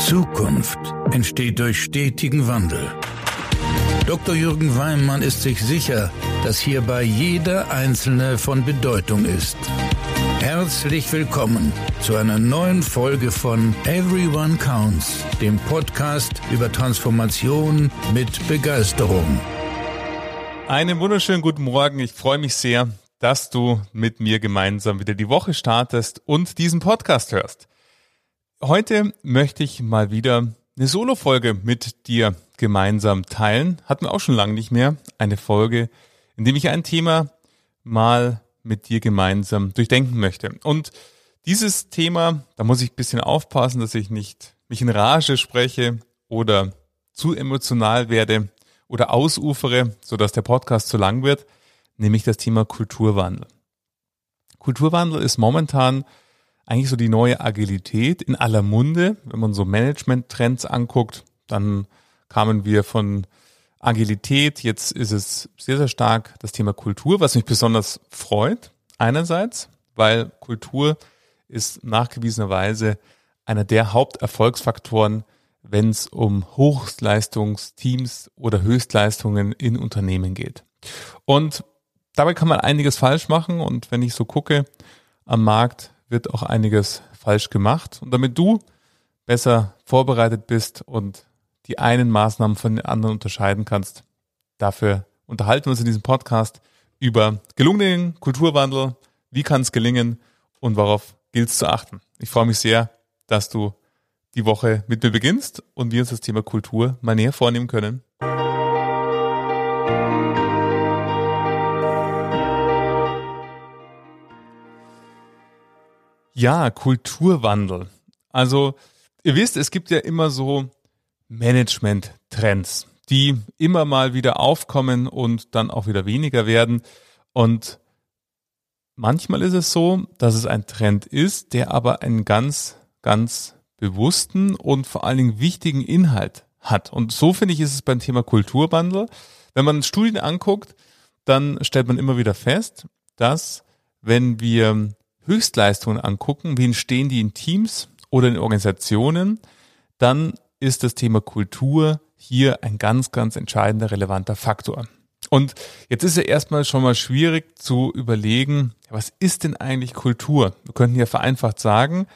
Zukunft entsteht durch stetigen Wandel. Dr. Jürgen Weimann ist sich sicher, dass hierbei jeder Einzelne von Bedeutung ist. Herzlich willkommen zu einer neuen Folge von Everyone Counts, dem Podcast über Transformation mit Begeisterung. Einen wunderschönen guten Morgen. Ich freue mich sehr, dass du mit mir gemeinsam wieder die Woche startest und diesen Podcast hörst. Heute möchte ich mal wieder eine Solo-Folge mit dir gemeinsam teilen. Hatten wir auch schon lange nicht mehr. Eine Folge, in dem ich ein Thema mal mit dir gemeinsam durchdenken möchte. Und dieses Thema, da muss ich ein bisschen aufpassen, dass ich nicht mich in Rage spreche oder zu emotional werde oder ausufere, sodass der Podcast zu lang wird, nämlich das Thema Kulturwandel. Kulturwandel ist momentan eigentlich so die neue Agilität in aller Munde. Wenn man so Management-Trends anguckt, dann kamen wir von Agilität, jetzt ist es sehr, sehr stark das Thema Kultur, was mich besonders freut. Einerseits, weil Kultur ist nachgewiesenerweise einer der Haupterfolgsfaktoren, wenn es um Hochleistungsteams oder Höchstleistungen in Unternehmen geht. Und dabei kann man einiges falsch machen und wenn ich so gucke am Markt, wird auch einiges falsch gemacht. Und damit du besser vorbereitet bist und die einen Maßnahmen von den anderen unterscheiden kannst, dafür unterhalten wir uns in diesem Podcast über gelungenen Kulturwandel, wie kann es gelingen und worauf gilt es zu achten. Ich freue mich sehr, dass du die Woche mit mir beginnst und wir uns das Thema Kultur mal näher vornehmen können. Ja, Kulturwandel. Also, ihr wisst, es gibt ja immer so Management-Trends, die immer mal wieder aufkommen und dann auch wieder weniger werden. Und manchmal ist es so, dass es ein Trend ist, der aber einen ganz, ganz bewussten und vor allen Dingen wichtigen Inhalt hat. Und so finde ich, ist es beim Thema Kulturwandel. Wenn man Studien anguckt, dann stellt man immer wieder fest, dass wenn wir Höchstleistungen angucken, wie entstehen die in Teams oder in Organisationen, dann ist das Thema Kultur hier ein ganz, ganz entscheidender, relevanter Faktor. Und jetzt ist ja erstmal schon mal schwierig zu überlegen, was ist denn eigentlich Kultur? Wir könnten ja vereinfacht sagen,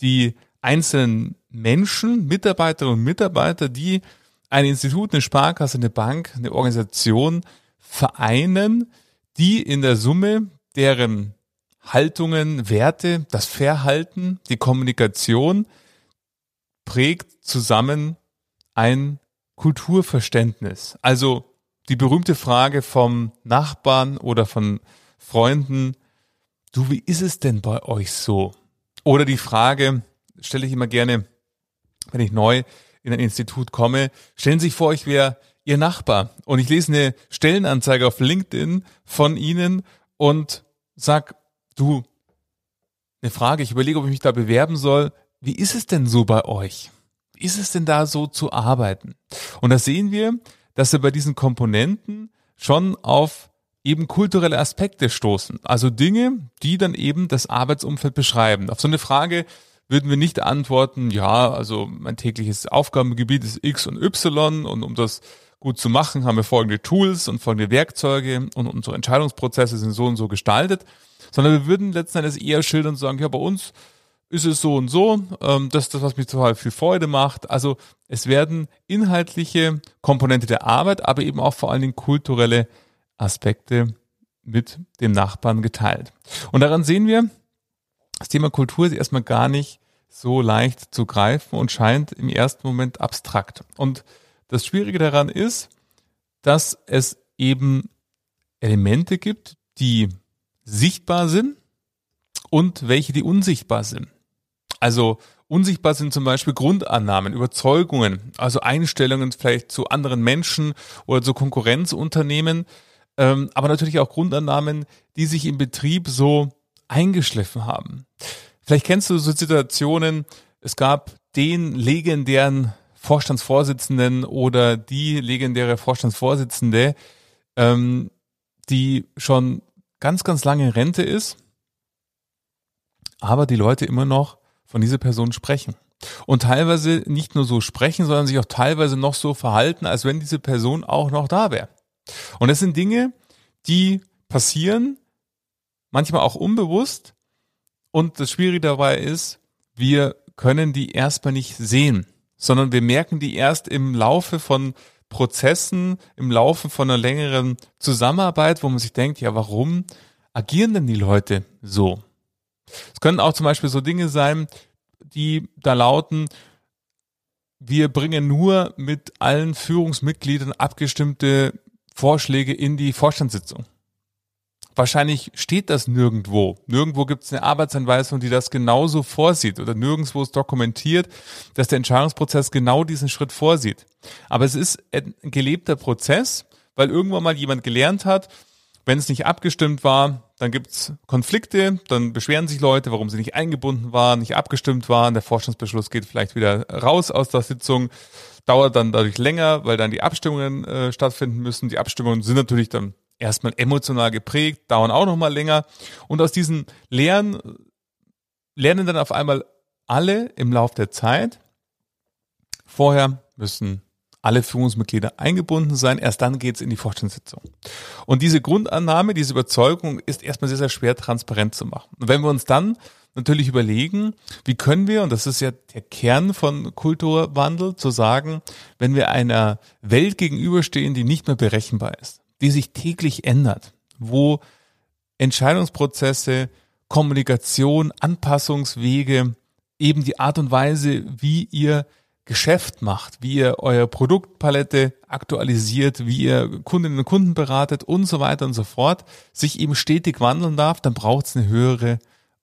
die einzelnen Menschen, Mitarbeiterinnen und Mitarbeiter, die ein Institut, eine Sparkasse, eine Bank, eine Organisation vereinen, die in der Summe deren Haltungen, Werte, das Verhalten, die Kommunikation prägt zusammen ein Kulturverständnis. Also die berühmte Frage vom Nachbarn oder von Freunden, du, wie ist es denn bei euch so? Oder die Frage, stelle ich immer gerne, wenn ich neu in ein Institut komme, stellen Sie sich vor, ich wäre Ihr Nachbar und ich lese eine Stellenanzeige auf LinkedIn von Ihnen und sag, du, eine Frage, ich überlege, ob ich mich da bewerben soll. Wie ist es denn so bei euch? Wie ist es denn da so zu arbeiten? Und da sehen wir, dass wir bei diesen Komponenten schon auf eben kulturelle Aspekte stoßen. Also Dinge, die dann eben das Arbeitsumfeld beschreiben. Auf so eine Frage würden wir nicht antworten, ja, also mein tägliches Aufgabengebiet ist X und Y und um das gut zu machen, haben wir folgende Tools und folgende Werkzeuge und unsere Entscheidungsprozesse sind so und so gestaltet sondern wir würden letzten Endes eher schildern und sagen, ja, bei uns ist es so und so, ähm, das ist das, was mir total viel Freude macht. Also es werden inhaltliche Komponente der Arbeit, aber eben auch vor allen Dingen kulturelle Aspekte mit dem Nachbarn geteilt. Und daran sehen wir, das Thema Kultur ist erstmal gar nicht so leicht zu greifen und scheint im ersten Moment abstrakt. Und das Schwierige daran ist, dass es eben Elemente gibt, die sichtbar sind und welche, die unsichtbar sind. Also unsichtbar sind zum Beispiel Grundannahmen, Überzeugungen, also Einstellungen vielleicht zu anderen Menschen oder zu Konkurrenzunternehmen, ähm, aber natürlich auch Grundannahmen, die sich im Betrieb so eingeschliffen haben. Vielleicht kennst du so Situationen, es gab den legendären Vorstandsvorsitzenden oder die legendäre Vorstandsvorsitzende, ähm, die schon ganz, ganz lange in Rente ist, aber die Leute immer noch von dieser Person sprechen. und teilweise nicht nur so sprechen, sondern sich auch teilweise noch so verhalten, als wenn diese Person auch noch da wäre. Und das sind Dinge, die passieren, manchmal auch unbewusst. Und das Schwierige dabei ist, wir können die erstmal nicht sehen, sondern wir merken die erst im Laufe von Prozessen, im Laufe von einer längeren Zusammenarbeit, wo man sich denkt, ja, warum agieren denn die Leute so? Es können auch zum Beispiel so Dinge sein, die da lauten, wir bringen nur mit allen Führungsmitgliedern abgestimmte Vorschläge in die Vorstandssitzung. Wahrscheinlich steht das nirgendwo. Nirgendwo gibt es eine Arbeitsanweisung, die das genauso vorsieht oder nirgendwo ist dokumentiert, dass der Entscheidungsprozess genau diesen Schritt vorsieht. Aber es ist ein gelebter Prozess, weil irgendwann mal jemand gelernt hat, wenn es nicht abgestimmt war, dann gibt's Konflikte, dann beschweren sich Leute, warum sie nicht eingebunden waren, nicht abgestimmt waren. Der Vorstandsbeschluss geht vielleicht wieder raus aus der Sitzung, dauert dann dadurch länger, weil dann die Abstimmungen äh, stattfinden müssen. Die Abstimmungen sind natürlich dann erstmal emotional geprägt, dauern auch nochmal länger. Und aus diesen Lehren lernen dann auf einmal alle im Lauf der Zeit. Vorher müssen alle Führungsmitglieder eingebunden sein. Erst dann geht's in die Vorstandssitzung. Und diese Grundannahme, diese Überzeugung ist erstmal sehr, sehr schwer transparent zu machen. Und wenn wir uns dann natürlich überlegen, wie können wir, und das ist ja der Kern von Kulturwandel, zu sagen, wenn wir einer Welt gegenüberstehen, die nicht mehr berechenbar ist, die sich täglich ändert, wo Entscheidungsprozesse, Kommunikation, Anpassungswege, eben die Art und Weise, wie ihr Geschäft macht, wie ihr eure Produktpalette aktualisiert, wie ihr Kundinnen und Kunden beratet und so weiter und so fort, sich eben stetig wandeln darf, dann braucht es eine höhere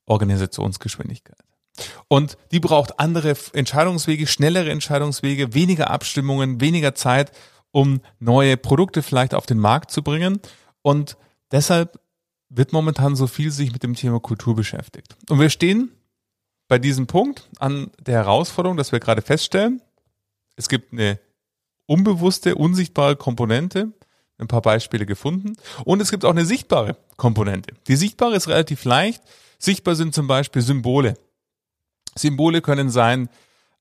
Organisationsgeschwindigkeit. Und die braucht andere Entscheidungswege, schnellere Entscheidungswege, weniger Abstimmungen, weniger Zeit, um neue Produkte vielleicht auf den Markt zu bringen. Und deshalb wird momentan so viel sich mit dem Thema Kultur beschäftigt. Und wir stehen bei diesem Punkt an der Herausforderung, dass wir gerade feststellen, es gibt eine unbewusste, unsichtbare Komponente, ein paar Beispiele gefunden, und es gibt auch eine sichtbare Komponente. Die sichtbare ist relativ leicht. Sichtbar sind zum Beispiel Symbole. Symbole können sein,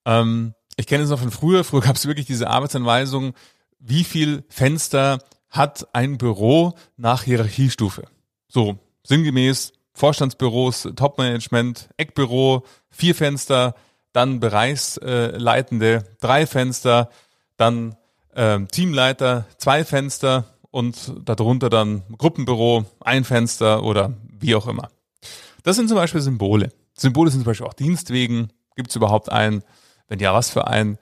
ähm, ich kenne es noch von früher, früher gab es wirklich diese Arbeitsanweisung, wie viel Fenster hat ein Büro nach Hierarchiestufe. So, sinngemäß Vorstandsbüros, Topmanagement, Eckbüro, vier Fenster, dann Bereichsleitende, drei Fenster, dann äh, Teamleiter, zwei Fenster und darunter dann Gruppenbüro, ein Fenster oder wie auch immer. Das sind zum Beispiel Symbole. Symbole sind zum Beispiel auch Dienstwegen. Gibt es überhaupt einen? Wenn ja, was für einen?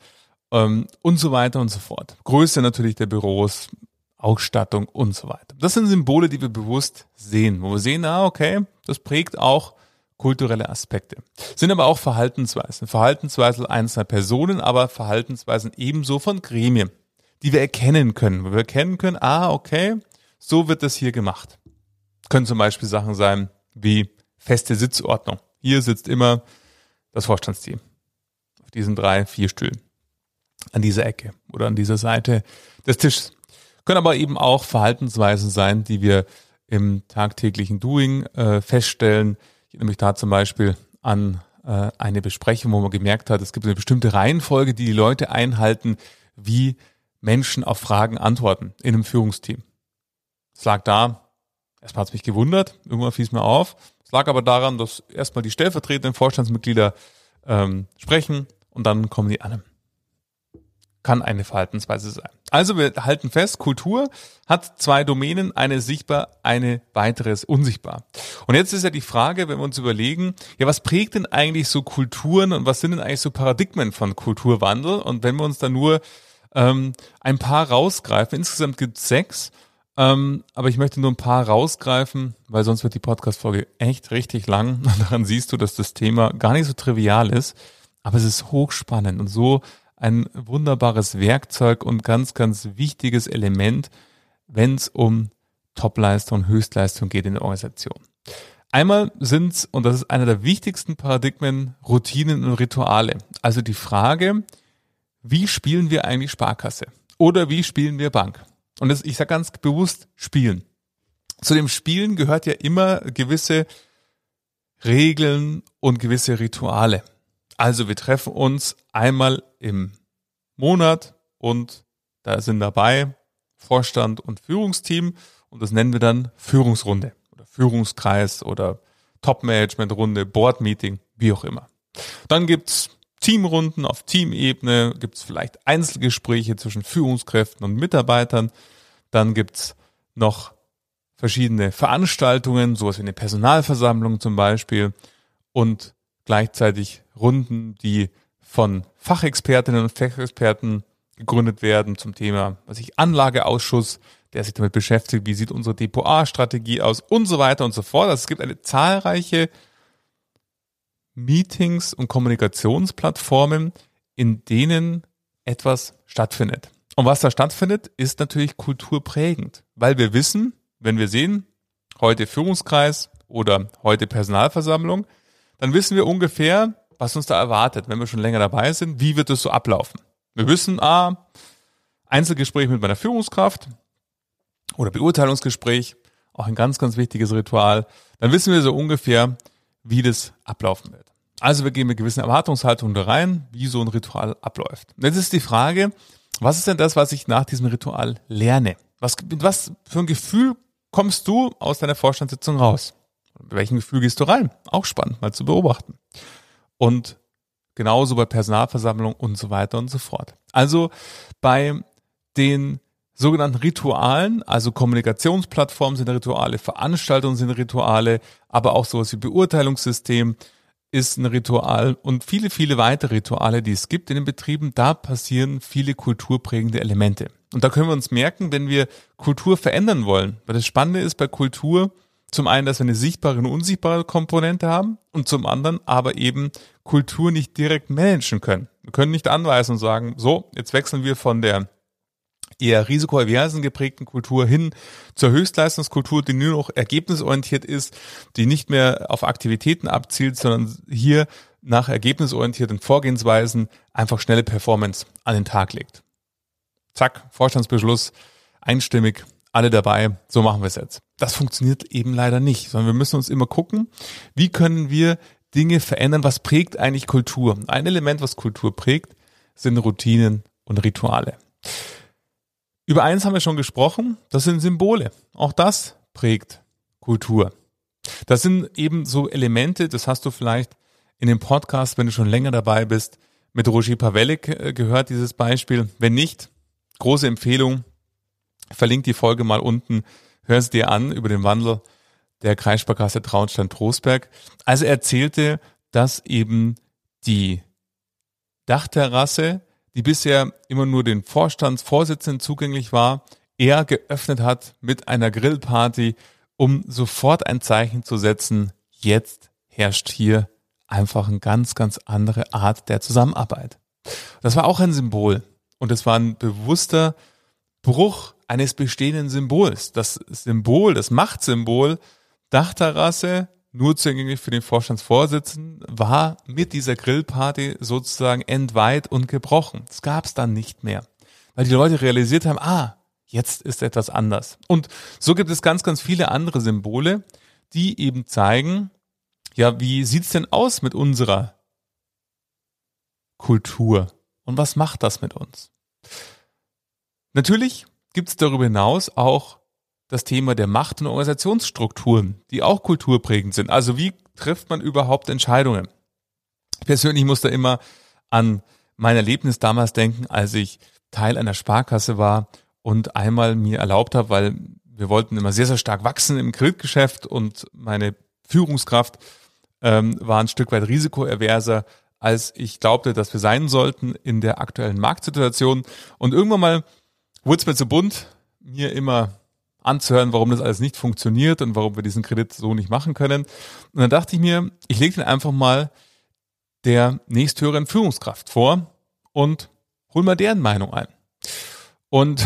Ähm, und so weiter und so fort. Größe natürlich der Büros, Ausstattung und so weiter. Das sind Symbole, die wir bewusst sehen, wo wir sehen, ah, okay, das prägt auch kulturelle Aspekte. Sind aber auch Verhaltensweisen. Verhaltensweisen einzelner Personen, aber Verhaltensweisen ebenso von Gremien, die wir erkennen können, wo wir erkennen können, ah, okay, so wird das hier gemacht. Können zum Beispiel Sachen sein wie feste Sitzordnung. Hier sitzt immer das Vorstandsteam. Auf diesen drei, vier Stühlen. An dieser Ecke oder an dieser Seite des Tisches. Können aber eben auch Verhaltensweisen sein, die wir im tagtäglichen Doing äh, feststellen. Ich erinnere mich da zum Beispiel an äh, eine Besprechung, wo man gemerkt hat, es gibt eine bestimmte Reihenfolge, die die Leute einhalten, wie Menschen auf Fragen antworten in einem Führungsteam. Es lag da, erstmal hat es mich gewundert, irgendwann fiel es mir auf. Es lag aber daran, dass erstmal die stellvertretenden Vorstandsmitglieder ähm, sprechen und dann kommen die anderen kann eine Verhaltensweise sein. Also wir halten fest, Kultur hat zwei Domänen, eine sichtbar, eine weitere ist unsichtbar. Und jetzt ist ja die Frage, wenn wir uns überlegen, ja, was prägt denn eigentlich so Kulturen und was sind denn eigentlich so Paradigmen von Kulturwandel? Und wenn wir uns da nur ähm, ein paar rausgreifen, insgesamt gibt es sechs, ähm, aber ich möchte nur ein paar rausgreifen, weil sonst wird die Podcast-Folge echt richtig lang. Und daran siehst du, dass das Thema gar nicht so trivial ist, aber es ist hochspannend und so ein wunderbares Werkzeug und ganz, ganz wichtiges Element, wenn es um Topleistung, Höchstleistung geht in der Organisation. Einmal sind's und das ist einer der wichtigsten Paradigmen, Routinen und Rituale. Also die Frage, wie spielen wir eigentlich Sparkasse? Oder wie spielen wir Bank? Und das, ich sage ganz bewusst spielen. Zu dem Spielen gehört ja immer gewisse Regeln und gewisse Rituale. Also wir treffen uns einmal im Monat und da sind dabei Vorstand und Führungsteam und das nennen wir dann Führungsrunde oder Führungskreis oder Top-Management-Runde, Board-Meeting, wie auch immer. Dann gibt's Teamrunden auf Teamebene, gibt's vielleicht Einzelgespräche zwischen Führungskräften und Mitarbeitern. Dann gibt's noch verschiedene Veranstaltungen, sowas wie eine Personalversammlung zum Beispiel und gleichzeitig Runden, die von Fachexpertinnen und Fachexperten gegründet werden zum Thema, was ich Anlageausschuss, der sich damit beschäftigt, wie sieht unsere Depot-A-Strategie aus und so weiter und so fort. Also es gibt eine zahlreiche Meetings und Kommunikationsplattformen, in denen etwas stattfindet. Und was da stattfindet, ist natürlich kulturprägend, weil wir wissen, wenn wir sehen, heute Führungskreis oder heute Personalversammlung, dann wissen wir ungefähr, was uns da erwartet, wenn wir schon länger dabei sind, wie wird es so ablaufen. Wir wissen, ah, Einzelgespräch mit meiner Führungskraft oder Beurteilungsgespräch, auch ein ganz, ganz wichtiges Ritual. Dann wissen wir so ungefähr, wie das ablaufen wird. Also wir gehen mit gewissen Erwartungshaltungen da rein, wie so ein Ritual abläuft. Und jetzt ist die Frage, was ist denn das, was ich nach diesem Ritual lerne? Was, mit was für ein Gefühl kommst du aus deiner Vorstandssitzung raus? Mit welchem Gefühl gehst du rein? Auch spannend, mal zu beobachten. Und genauso bei Personalversammlung und so weiter und so fort. Also bei den sogenannten Ritualen, also Kommunikationsplattformen sind Rituale, Veranstaltungen sind Rituale, aber auch sowas wie Beurteilungssystem ist ein Ritual und viele, viele weitere Rituale, die es gibt in den Betrieben, da passieren viele kulturprägende Elemente. Und da können wir uns merken, wenn wir Kultur verändern wollen, weil das Spannende ist bei Kultur zum einen, dass wir eine sichtbare und unsichtbare Komponente haben und zum anderen aber eben Kultur nicht direkt managen können. Wir können nicht anweisen und sagen, so, jetzt wechseln wir von der eher risikoaversen geprägten Kultur hin zur Höchstleistungskultur, die nur noch ergebnisorientiert ist, die nicht mehr auf Aktivitäten abzielt, sondern hier nach ergebnisorientierten Vorgehensweisen einfach schnelle Performance an den Tag legt. Zack, Vorstandsbeschluss, einstimmig, alle dabei, so machen wir es jetzt. Das funktioniert eben leider nicht, sondern wir müssen uns immer gucken, wie können wir Dinge verändern, was prägt eigentlich Kultur. Ein Element, was Kultur prägt, sind Routinen und Rituale. Über eins haben wir schon gesprochen, das sind Symbole. Auch das prägt Kultur. Das sind eben so Elemente, das hast du vielleicht in dem Podcast, wenn du schon länger dabei bist, mit Roger Pavelik äh, gehört, dieses Beispiel. Wenn nicht, große Empfehlung, verlinkt die Folge mal unten, hör es dir an über den Wandel der Kreissparkasse Traunstein-Trostberg. Also er erzählte, dass eben die Dachterrasse die bisher immer nur den Vorstandsvorsitzenden zugänglich war, er geöffnet hat mit einer Grillparty, um sofort ein Zeichen zu setzen, jetzt herrscht hier einfach eine ganz, ganz andere Art der Zusammenarbeit. Das war auch ein Symbol und es war ein bewusster Bruch eines bestehenden Symbols. Das Symbol, das Machtsymbol Dachterrasse nur zugänglich für den Vorstandsvorsitzenden, war mit dieser Grillparty sozusagen entweiht und gebrochen. Das gab es dann nicht mehr, weil die Leute realisiert haben, ah, jetzt ist etwas anders. Und so gibt es ganz, ganz viele andere Symbole, die eben zeigen, ja, wie sieht's denn aus mit unserer Kultur und was macht das mit uns? Natürlich gibt es darüber hinaus auch das Thema der Macht- und Organisationsstrukturen, die auch kulturprägend sind. Also wie trifft man überhaupt Entscheidungen? Ich persönlich muss da immer an mein Erlebnis damals denken, als ich Teil einer Sparkasse war und einmal mir erlaubt habe, weil wir wollten immer sehr, sehr stark wachsen im Kreditgeschäft und meine Führungskraft ähm, war ein Stück weit risikoerverser, als ich glaubte, dass wir sein sollten in der aktuellen Marktsituation. Und irgendwann mal wurde es mir zu bunt, mir immer anzuhören, warum das alles nicht funktioniert und warum wir diesen Kredit so nicht machen können. Und dann dachte ich mir, ich lege den einfach mal der nächsthöheren Führungskraft vor und hol mal deren Meinung ein. Und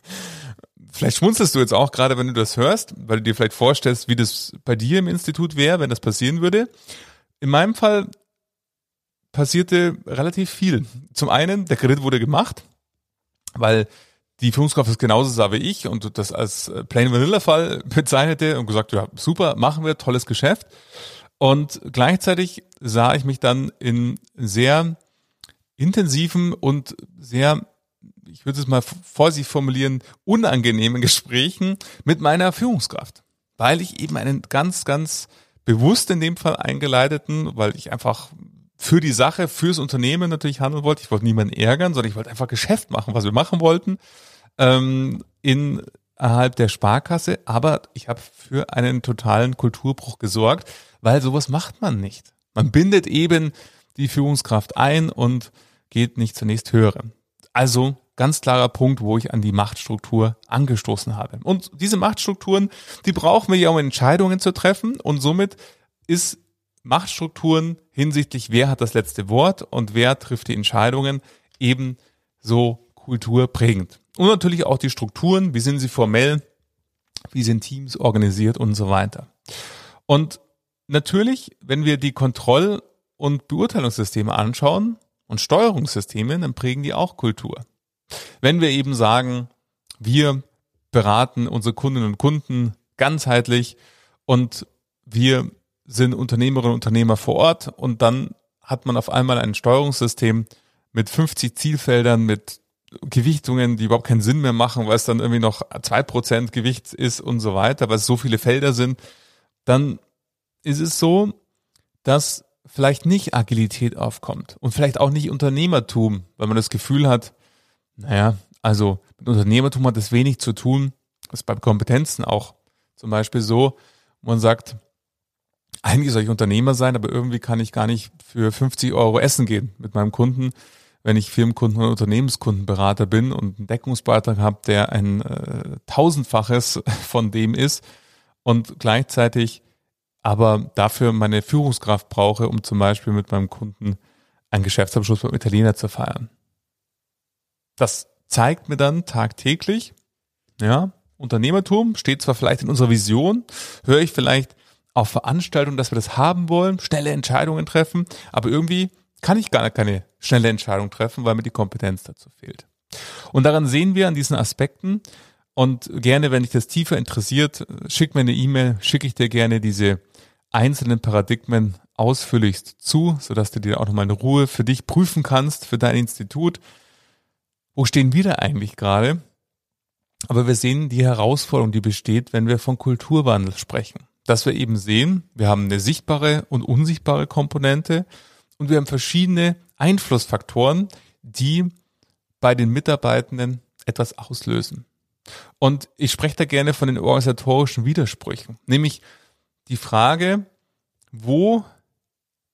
vielleicht schmunzelst du jetzt auch gerade, wenn du das hörst, weil du dir vielleicht vorstellst, wie das bei dir im Institut wäre, wenn das passieren würde. In meinem Fall passierte relativ viel. Zum einen, der Kredit wurde gemacht, weil die Führungskraft es genauso sah wie ich und das als Plain Vanilla Fall bezeichnete und gesagt, ja, super, machen wir, tolles Geschäft. Und gleichzeitig sah ich mich dann in sehr intensiven und sehr, ich würde es mal vorsichtig formulieren, unangenehmen Gesprächen mit meiner Führungskraft, weil ich eben einen ganz, ganz bewusst in dem Fall eingeleiteten, weil ich einfach für die Sache, fürs Unternehmen natürlich handeln wollte. Ich wollte niemanden ärgern, sondern ich wollte einfach Geschäft machen, was wir machen wollten, ähm, innerhalb der Sparkasse. Aber ich habe für einen totalen Kulturbruch gesorgt, weil sowas macht man nicht. Man bindet eben die Führungskraft ein und geht nicht zunächst hören. Also ganz klarer Punkt, wo ich an die Machtstruktur angestoßen habe. Und diese Machtstrukturen, die brauchen wir ja, um Entscheidungen zu treffen. Und somit ist Machtstrukturen hinsichtlich, wer hat das letzte Wort und wer trifft die Entscheidungen, eben so kulturprägend. Und natürlich auch die Strukturen, wie sind sie formell, wie sind Teams organisiert und so weiter. Und natürlich, wenn wir die Kontroll- und Beurteilungssysteme anschauen und Steuerungssysteme, dann prägen die auch Kultur. Wenn wir eben sagen, wir beraten unsere Kundinnen und Kunden ganzheitlich und wir sind Unternehmerinnen und Unternehmer vor Ort und dann hat man auf einmal ein Steuerungssystem mit 50 Zielfeldern, mit Gewichtungen, die überhaupt keinen Sinn mehr machen, weil es dann irgendwie noch zwei Prozent Gewicht ist und so weiter, weil es so viele Felder sind, dann ist es so, dass vielleicht nicht Agilität aufkommt und vielleicht auch nicht Unternehmertum, weil man das Gefühl hat, naja, also mit Unternehmertum hat es wenig zu tun. Das ist bei Kompetenzen auch zum Beispiel so, man sagt, eigentlich soll ich Unternehmer sein, aber irgendwie kann ich gar nicht für 50 Euro essen gehen mit meinem Kunden, wenn ich Firmenkunden oder Unternehmenskundenberater bin und einen Deckungsbeitrag habe, der ein äh, tausendfaches von dem ist und gleichzeitig aber dafür meine Führungskraft brauche, um zum Beispiel mit meinem Kunden einen Geschäftsabschluss beim Italiener zu feiern. Das zeigt mir dann tagtäglich, ja, Unternehmertum steht zwar vielleicht in unserer Vision, höre ich vielleicht auf Veranstaltungen, dass wir das haben wollen, schnelle Entscheidungen treffen, aber irgendwie kann ich gar keine schnelle Entscheidung treffen, weil mir die Kompetenz dazu fehlt. Und daran sehen wir an diesen Aspekten und gerne, wenn dich das tiefer interessiert, schick mir eine E-Mail, schicke ich dir gerne diese einzelnen Paradigmen ausführlichst zu, sodass du dir auch nochmal in Ruhe für dich prüfen kannst, für dein Institut. Wo stehen wir da eigentlich gerade? Aber wir sehen die Herausforderung, die besteht, wenn wir von Kulturwandel sprechen. Dass wir eben sehen, wir haben eine sichtbare und unsichtbare Komponente und wir haben verschiedene Einflussfaktoren, die bei den Mitarbeitenden etwas auslösen. Und ich spreche da gerne von den organisatorischen Widersprüchen, nämlich die Frage, wo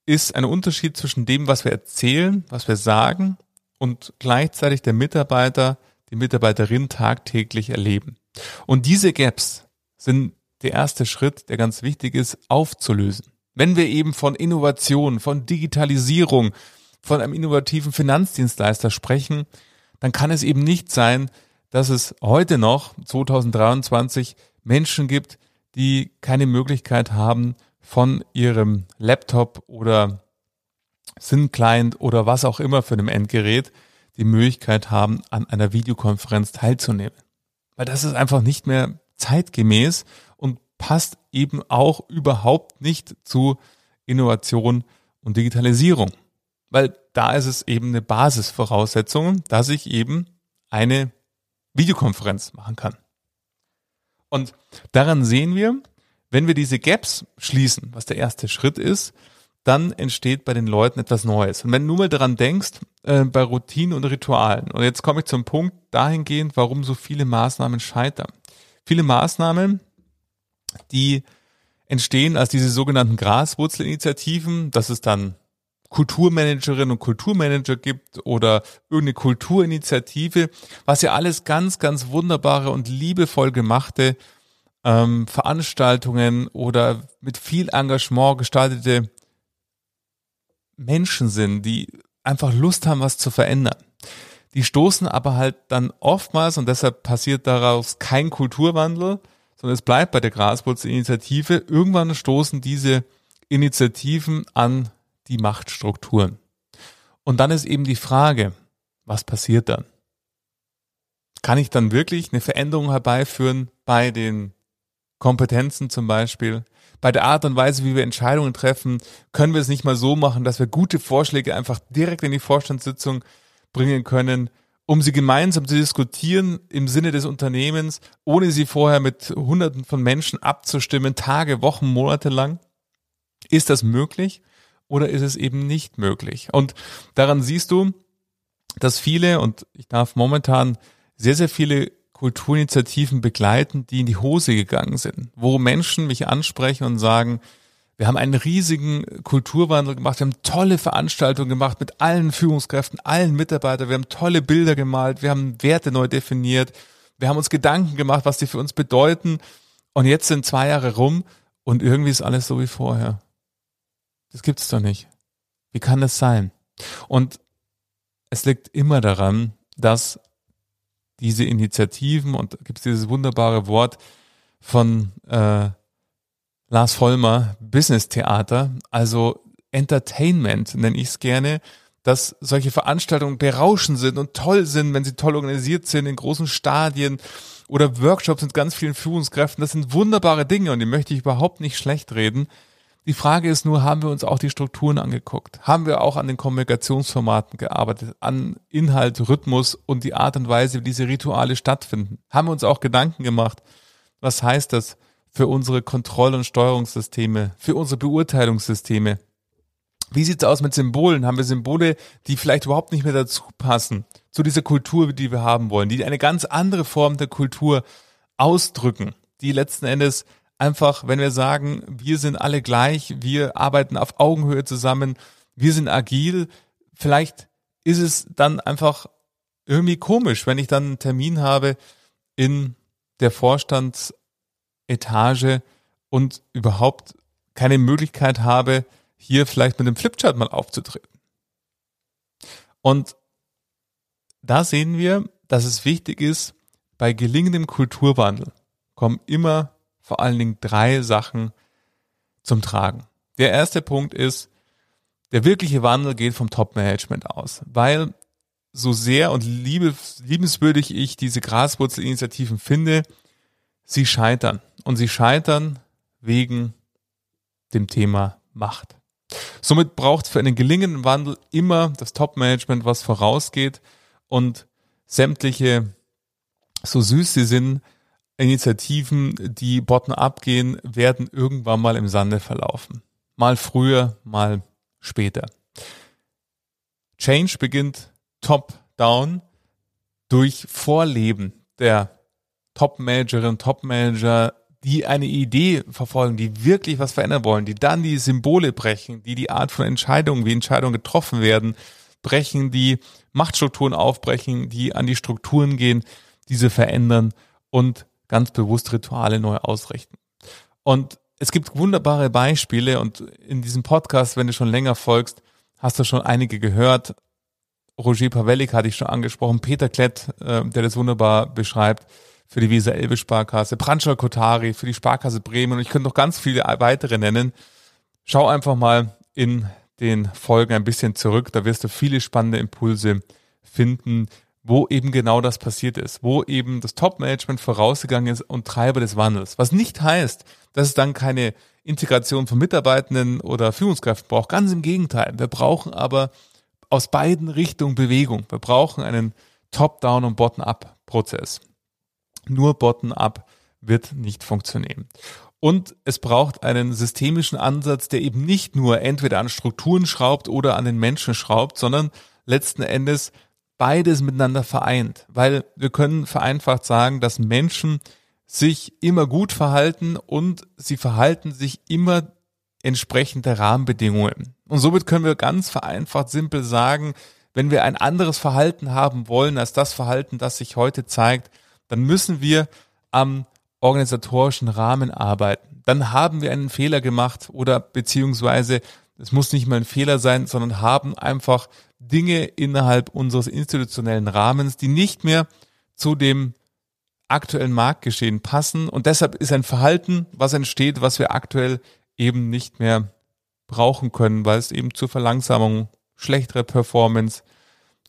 ist ein Unterschied zwischen dem, was wir erzählen, was wir sagen und gleichzeitig der Mitarbeiter, die Mitarbeiterin tagtäglich erleben. Und diese Gaps sind der erste Schritt, der ganz wichtig ist, aufzulösen. Wenn wir eben von Innovation, von Digitalisierung, von einem innovativen Finanzdienstleister sprechen, dann kann es eben nicht sein, dass es heute noch, 2023, Menschen gibt, die keine Möglichkeit haben, von ihrem Laptop oder SIN-Client oder was auch immer für einem Endgerät die Möglichkeit haben, an einer Videokonferenz teilzunehmen. Weil das ist einfach nicht mehr zeitgemäß passt eben auch überhaupt nicht zu Innovation und Digitalisierung. Weil da ist es eben eine Basisvoraussetzung, dass ich eben eine Videokonferenz machen kann. Und daran sehen wir, wenn wir diese Gaps schließen, was der erste Schritt ist, dann entsteht bei den Leuten etwas Neues. Und wenn du mal daran denkst, äh, bei Routinen und Ritualen, und jetzt komme ich zum Punkt dahingehend, warum so viele Maßnahmen scheitern. Viele Maßnahmen, die entstehen als diese sogenannten Graswurzelinitiativen, dass es dann Kulturmanagerinnen und Kulturmanager gibt oder irgendeine Kulturinitiative, was ja alles ganz, ganz wunderbare und liebevoll gemachte ähm, Veranstaltungen oder mit viel Engagement gestaltete Menschen sind, die einfach Lust haben, was zu verändern. Die stoßen aber halt dann oftmals, und deshalb passiert daraus kein Kulturwandel, sondern es bleibt bei der Graswurzelinitiative. Irgendwann stoßen diese Initiativen an die Machtstrukturen. Und dann ist eben die Frage, was passiert dann? Kann ich dann wirklich eine Veränderung herbeiführen bei den Kompetenzen zum Beispiel, bei der Art und Weise, wie wir Entscheidungen treffen, können wir es nicht mal so machen, dass wir gute Vorschläge einfach direkt in die Vorstandssitzung bringen können, um sie gemeinsam zu diskutieren im Sinne des Unternehmens, ohne sie vorher mit Hunderten von Menschen abzustimmen, Tage, Wochen, Monate lang? Ist das möglich oder ist es eben nicht möglich? Und daran siehst du, dass viele, und ich darf momentan sehr, sehr viele Kulturinitiativen begleiten, die in die Hose gegangen sind, wo Menschen mich ansprechen und sagen, wir haben einen riesigen Kulturwandel gemacht, wir haben tolle Veranstaltungen gemacht mit allen Führungskräften, allen Mitarbeitern, wir haben tolle Bilder gemalt, wir haben Werte neu definiert, wir haben uns Gedanken gemacht, was die für uns bedeuten und jetzt sind zwei Jahre rum und irgendwie ist alles so wie vorher. Das gibt es doch nicht. Wie kann das sein? Und es liegt immer daran, dass diese Initiativen, und gibt es dieses wunderbare Wort von äh, Lars Vollmer, Business Theater, also Entertainment nenne ich es gerne, dass solche Veranstaltungen berauschend sind und toll sind, wenn sie toll organisiert sind in großen Stadien oder Workshops mit ganz vielen Führungskräften. Das sind wunderbare Dinge und die möchte ich überhaupt nicht schlecht reden. Die Frage ist nur, haben wir uns auch die Strukturen angeguckt? Haben wir auch an den Kommunikationsformaten gearbeitet, an Inhalt, Rhythmus und die Art und Weise, wie diese Rituale stattfinden? Haben wir uns auch Gedanken gemacht? Was heißt das für unsere Kontroll- und Steuerungssysteme, für unsere Beurteilungssysteme? Wie sieht's aus mit Symbolen? Haben wir Symbole, die vielleicht überhaupt nicht mehr dazu passen, zu dieser Kultur, die wir haben wollen, die eine ganz andere Form der Kultur ausdrücken, die letzten Endes einfach, wenn wir sagen, wir sind alle gleich, wir arbeiten auf Augenhöhe zusammen, wir sind agil, vielleicht ist es dann einfach irgendwie komisch, wenn ich dann einen Termin habe in der Vorstandsetage und überhaupt keine Möglichkeit habe, hier vielleicht mit dem Flipchart mal aufzutreten. Und da sehen wir, dass es wichtig ist, bei gelingendem Kulturwandel kommen immer vor allen Dingen drei Sachen zum Tragen. Der erste Punkt ist, der wirkliche Wandel geht vom Top-Management aus, weil so sehr und liebenswürdig ich diese Graswurzelinitiativen finde, sie scheitern. Und sie scheitern wegen dem Thema Macht. Somit braucht es für einen gelingenden Wandel immer das Top-Management, was vorausgeht und sämtliche, so süß sie sind, Initiativen, die bottom-up gehen, werden irgendwann mal im Sande verlaufen. Mal früher, mal später. Change beginnt top-down durch Vorleben der Top-Managerinnen, Top-Manager, die eine Idee verfolgen, die wirklich was verändern wollen, die dann die Symbole brechen, die die Art von Entscheidungen, wie Entscheidungen getroffen werden, brechen, die Machtstrukturen aufbrechen, die an die Strukturen gehen, diese verändern und ganz bewusst Rituale neu ausrichten. Und es gibt wunderbare Beispiele und in diesem Podcast, wenn du schon länger folgst, hast du schon einige gehört. Roger Pavelik hatte ich schon angesprochen, Peter Klett, äh, der das wunderbar beschreibt, für die Visa Elbe Sparkasse, Pranschal Kotari für die Sparkasse Bremen und ich könnte noch ganz viele weitere nennen. Schau einfach mal in den Folgen ein bisschen zurück, da wirst du viele spannende Impulse finden, wo eben genau das passiert ist, wo eben das Top-Management vorausgegangen ist und Treiber des Wandels. Was nicht heißt, dass es dann keine Integration von Mitarbeitenden oder Führungskräften braucht. Ganz im Gegenteil. Wir brauchen aber aus beiden Richtungen Bewegung. Wir brauchen einen Top-Down- und Bottom-Up-Prozess. Nur Bottom-Up wird nicht funktionieren. Und es braucht einen systemischen Ansatz, der eben nicht nur entweder an Strukturen schraubt oder an den Menschen schraubt, sondern letzten Endes beides miteinander vereint, weil wir können vereinfacht sagen, dass Menschen sich immer gut verhalten und sie verhalten sich immer entsprechend der Rahmenbedingungen. Und somit können wir ganz vereinfacht simpel sagen, wenn wir ein anderes Verhalten haben wollen als das Verhalten, das sich heute zeigt, dann müssen wir am organisatorischen Rahmen arbeiten. Dann haben wir einen Fehler gemacht oder beziehungsweise es muss nicht mal ein Fehler sein, sondern haben einfach Dinge innerhalb unseres institutionellen Rahmens, die nicht mehr zu dem aktuellen Marktgeschehen passen. Und deshalb ist ein Verhalten, was entsteht, was wir aktuell eben nicht mehr brauchen können, weil es eben zur Verlangsamung, schlechterer Performance,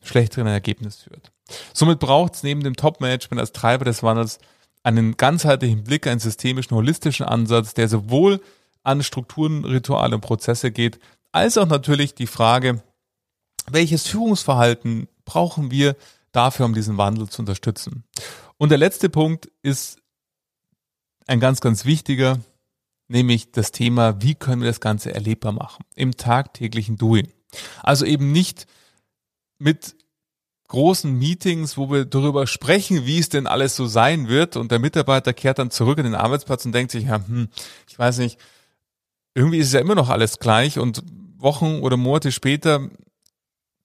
schlechteren Ergebnis führt. Somit braucht es neben dem Top-Management als Treiber des Wandels einen ganzheitlichen Blick, einen systemischen, holistischen Ansatz, der sowohl an Strukturen, Rituale und Prozesse geht, als auch natürlich die Frage, welches Führungsverhalten brauchen wir dafür, um diesen Wandel zu unterstützen. Und der letzte Punkt ist ein ganz, ganz wichtiger, nämlich das Thema, wie können wir das Ganze erlebbar machen im tagtäglichen Doing. Also eben nicht mit großen Meetings, wo wir darüber sprechen, wie es denn alles so sein wird. Und der Mitarbeiter kehrt dann zurück in den Arbeitsplatz und denkt sich, ja, hm, ich weiß nicht, irgendwie ist es ja immer noch alles gleich und Wochen oder Monate später,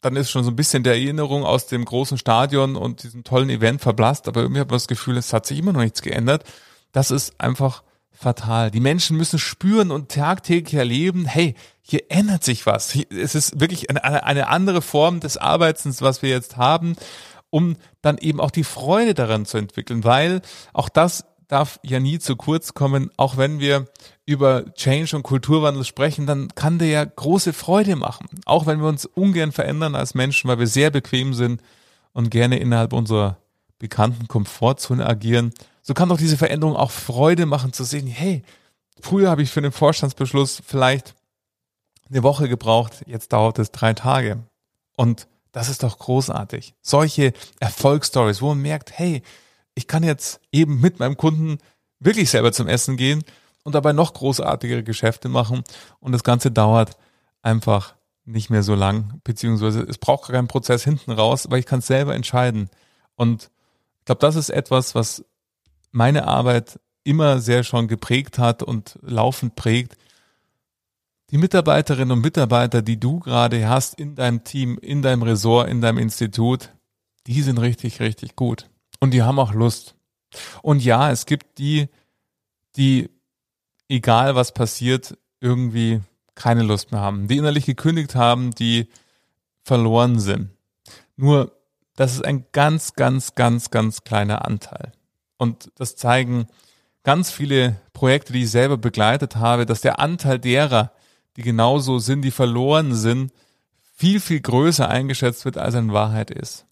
dann ist schon so ein bisschen der Erinnerung aus dem großen Stadion und diesem tollen Event verblasst, aber irgendwie hat man das Gefühl, es hat sich immer noch nichts geändert. Das ist einfach fatal. Die Menschen müssen spüren und tagtäglich erleben, hey, hier ändert sich was. Es ist wirklich eine, eine andere Form des Arbeitens, was wir jetzt haben, um dann eben auch die Freude daran zu entwickeln, weil auch das darf ja nie zu kurz kommen, auch wenn wir über Change und Kulturwandel sprechen, dann kann der ja große Freude machen. Auch wenn wir uns ungern verändern als Menschen, weil wir sehr bequem sind und gerne innerhalb unserer bekannten Komfortzone agieren, so kann doch diese Veränderung auch Freude machen zu sehen, hey, früher habe ich für den Vorstandsbeschluss vielleicht eine Woche gebraucht, jetzt dauert es drei Tage. Und das ist doch großartig. Solche Erfolgsstories, wo man merkt, hey, ich kann jetzt eben mit meinem Kunden wirklich selber zum Essen gehen und dabei noch großartigere Geschäfte machen und das Ganze dauert einfach nicht mehr so lang, beziehungsweise es braucht keinen Prozess hinten raus, weil ich kann es selber entscheiden. Und ich glaube, das ist etwas, was meine Arbeit immer sehr schon geprägt hat und laufend prägt. Die Mitarbeiterinnen und Mitarbeiter, die du gerade hast in deinem Team, in deinem Ressort, in deinem Institut, die sind richtig, richtig gut. Und die haben auch Lust. Und ja, es gibt die, die, egal was passiert, irgendwie keine Lust mehr haben, die innerlich gekündigt haben, die verloren sind. Nur, das ist ein ganz, ganz, ganz, ganz kleiner Anteil. Und das zeigen ganz viele Projekte, die ich selber begleitet habe, dass der Anteil derer, die genauso sind, die verloren sind, viel, viel größer eingeschätzt wird, als er in Wahrheit ist.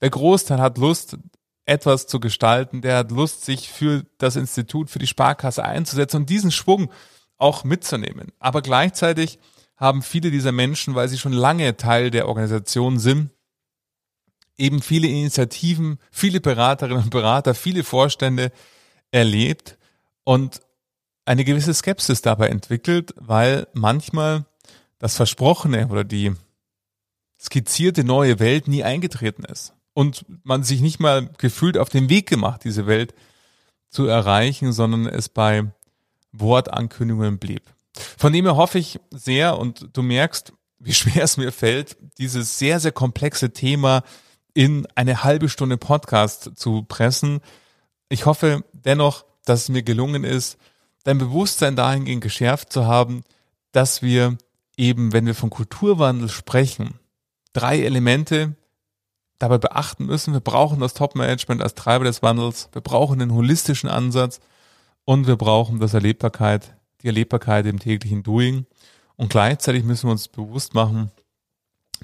Der Großteil hat Lust, etwas zu gestalten, der hat Lust, sich für das Institut, für die Sparkasse einzusetzen und diesen Schwung auch mitzunehmen. Aber gleichzeitig haben viele dieser Menschen, weil sie schon lange Teil der Organisation sind, eben viele Initiativen, viele Beraterinnen und Berater, viele Vorstände erlebt und eine gewisse Skepsis dabei entwickelt, weil manchmal das Versprochene oder die skizzierte neue Welt nie eingetreten ist und man sich nicht mal gefühlt auf den Weg gemacht, diese Welt zu erreichen, sondern es bei Wortankündigungen blieb. Von dem her hoffe ich sehr und du merkst, wie schwer es mir fällt, dieses sehr, sehr komplexe Thema in eine halbe Stunde Podcast zu pressen. Ich hoffe dennoch, dass es mir gelungen ist, dein Bewusstsein dahingehend geschärft zu haben, dass wir eben, wenn wir von Kulturwandel sprechen, drei Elemente dabei beachten müssen. Wir brauchen das Top-Management als Treiber des Wandels, wir brauchen den holistischen Ansatz und wir brauchen das Erlebbarkeit, die Erlebbarkeit im täglichen Doing. Und gleichzeitig müssen wir uns bewusst machen,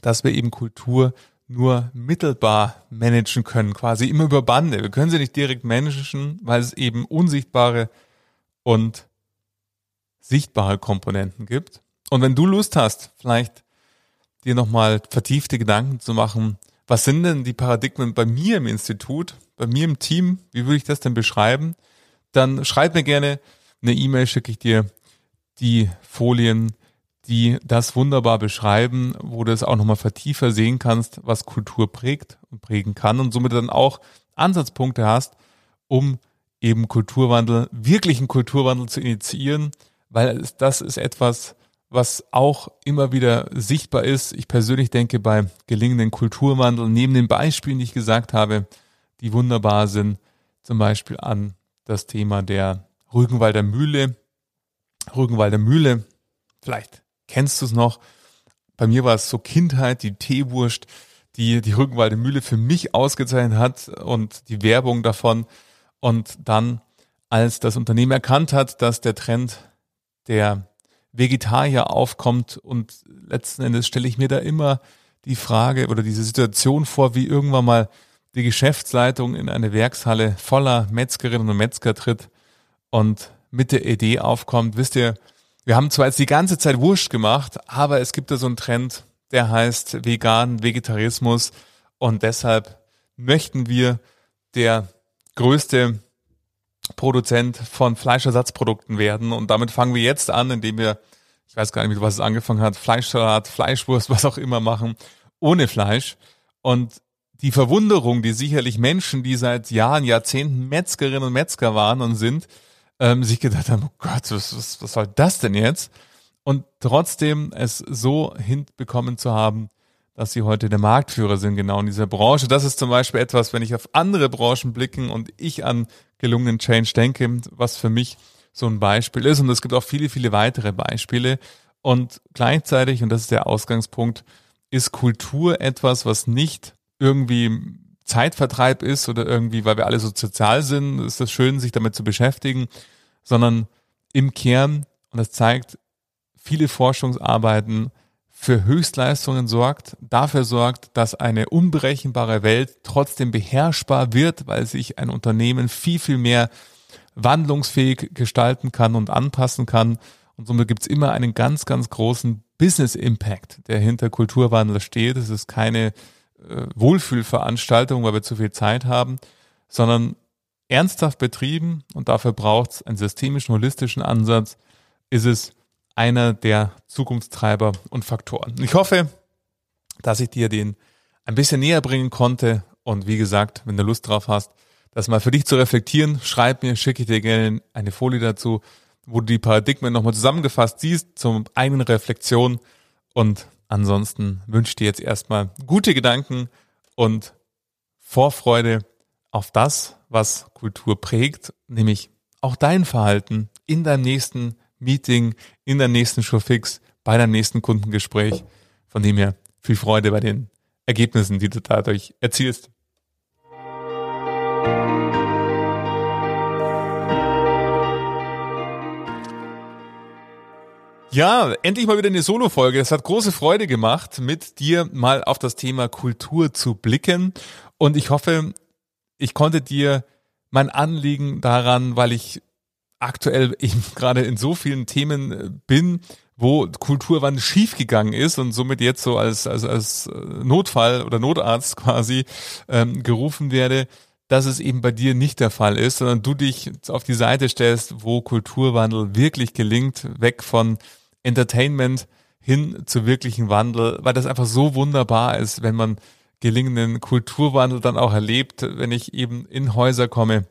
dass wir eben Kultur nur mittelbar managen können, quasi immer über Bande. Wir können sie nicht direkt managen, weil es eben unsichtbare und sichtbare Komponenten gibt. Und wenn du Lust hast, vielleicht dir nochmal vertiefte Gedanken zu machen, was sind denn die Paradigmen bei mir im Institut, bei mir im Team, wie würde ich das denn beschreiben, dann schreib mir gerne eine E-Mail, schicke ich dir die Folien die das wunderbar beschreiben, wo du es auch nochmal vertiefer sehen kannst, was Kultur prägt und prägen kann und somit dann auch Ansatzpunkte hast, um eben Kulturwandel, wirklichen Kulturwandel zu initiieren, weil das ist etwas, was auch immer wieder sichtbar ist. Ich persönlich denke bei gelingenden Kulturwandel, neben den Beispielen, die ich gesagt habe, die wunderbar sind, zum Beispiel an das Thema der Rügenwalder Mühle. Rügenwalder Mühle, vielleicht Kennst du es noch? Bei mir war es so Kindheit, die Teewurst, die die Rückenwalde Mühle für mich ausgezeichnet hat und die Werbung davon. Und dann, als das Unternehmen erkannt hat, dass der Trend der Vegetarier aufkommt und letzten Endes stelle ich mir da immer die Frage oder diese Situation vor, wie irgendwann mal die Geschäftsleitung in eine Werkshalle voller Metzgerinnen und Metzger tritt und mit der Idee aufkommt, wisst ihr, wir haben zwar jetzt die ganze Zeit Wurst gemacht, aber es gibt da so einen Trend, der heißt vegan, Vegetarismus. Und deshalb möchten wir der größte Produzent von Fleischersatzprodukten werden. Und damit fangen wir jetzt an, indem wir, ich weiß gar nicht, mit was es angefangen hat, Fleischsalat, Fleischwurst, was auch immer machen, ohne Fleisch. Und die Verwunderung, die sicherlich Menschen, die seit Jahren, Jahrzehnten Metzgerinnen und Metzger waren und sind, ähm, sich gedacht haben, oh Gott, was, was, was soll das denn jetzt? Und trotzdem es so hinbekommen zu haben, dass sie heute der Marktführer sind, genau in dieser Branche. Das ist zum Beispiel etwas, wenn ich auf andere Branchen blicken und ich an gelungenen Change denke, was für mich so ein Beispiel ist. Und es gibt auch viele, viele weitere Beispiele. Und gleichzeitig, und das ist der Ausgangspunkt, ist Kultur etwas, was nicht irgendwie Zeitvertreib ist oder irgendwie, weil wir alle so sozial sind, ist das schön, sich damit zu beschäftigen, sondern im Kern, und das zeigt viele Forschungsarbeiten, für Höchstleistungen sorgt, dafür sorgt, dass eine unberechenbare Welt trotzdem beherrschbar wird, weil sich ein Unternehmen viel, viel mehr wandlungsfähig gestalten kann und anpassen kann. Und somit gibt es immer einen ganz, ganz großen Business Impact, der hinter Kulturwandel steht. Es ist keine äh, Wohlfühlveranstaltung, weil wir zu viel Zeit haben, sondern ernsthaft betrieben und dafür braucht es einen systemischen, holistischen Ansatz, ist es einer der Zukunftstreiber und Faktoren. Ich hoffe, dass ich dir den ein bisschen näher bringen konnte und wie gesagt, wenn du Lust drauf hast, das mal für dich zu reflektieren, schreib mir, schicke ich dir gerne eine Folie dazu, wo du die Paradigmen nochmal zusammengefasst siehst zum eigenen Reflexion und Ansonsten wünsche ich dir jetzt erstmal gute Gedanken und Vorfreude auf das, was Kultur prägt, nämlich auch dein Verhalten in deinem nächsten Meeting, in der nächsten Showfix, bei deinem nächsten Kundengespräch. Von dem her viel Freude bei den Ergebnissen, die du dadurch erzielst. Ja, endlich mal wieder eine Solo-Folge. Es hat große Freude gemacht, mit dir mal auf das Thema Kultur zu blicken. Und ich hoffe, ich konnte dir mein Anliegen daran, weil ich aktuell eben gerade in so vielen Themen äh, bin, wo Kulturwandel schiefgegangen ist und somit jetzt so als, als, als äh, Notfall oder Notarzt quasi ähm, gerufen werde, dass es eben bei dir nicht der Fall ist, sondern du dich auf die Seite stellst, wo Kulturwandel wirklich gelingt, weg von Entertainment hin zu wirklichen Wandel, weil das einfach so wunderbar ist, wenn man gelingenden Kulturwandel dann auch erlebt, wenn ich eben in Häuser komme,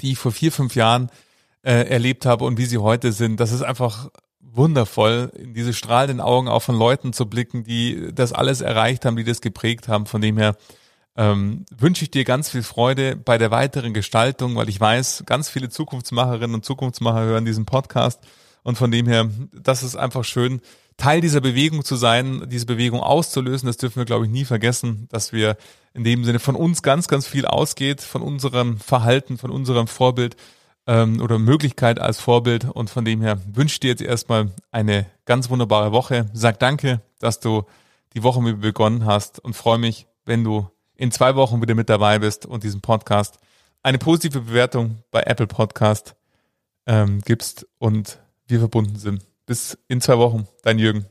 die ich vor vier, fünf Jahren äh, erlebt habe und wie sie heute sind. Das ist einfach wundervoll, in diese strahlenden Augen auch von Leuten zu blicken, die das alles erreicht haben, die das geprägt haben. Von dem her ähm, wünsche ich dir ganz viel Freude bei der weiteren Gestaltung, weil ich weiß, ganz viele Zukunftsmacherinnen und Zukunftsmacher hören diesen Podcast und von dem her, das ist einfach schön, Teil dieser Bewegung zu sein, diese Bewegung auszulösen. Das dürfen wir, glaube ich, nie vergessen, dass wir in dem Sinne von uns ganz, ganz viel ausgeht, von unserem Verhalten, von unserem Vorbild ähm, oder Möglichkeit als Vorbild. Und von dem her wünsche ich dir jetzt erstmal eine ganz wunderbare Woche. Sag danke, dass du die Woche mit begonnen hast und freue mich, wenn du in zwei Wochen wieder mit dabei bist und diesen Podcast eine positive Bewertung bei Apple Podcast ähm, gibst und wir verbunden sind. Bis in zwei Wochen, dein Jürgen.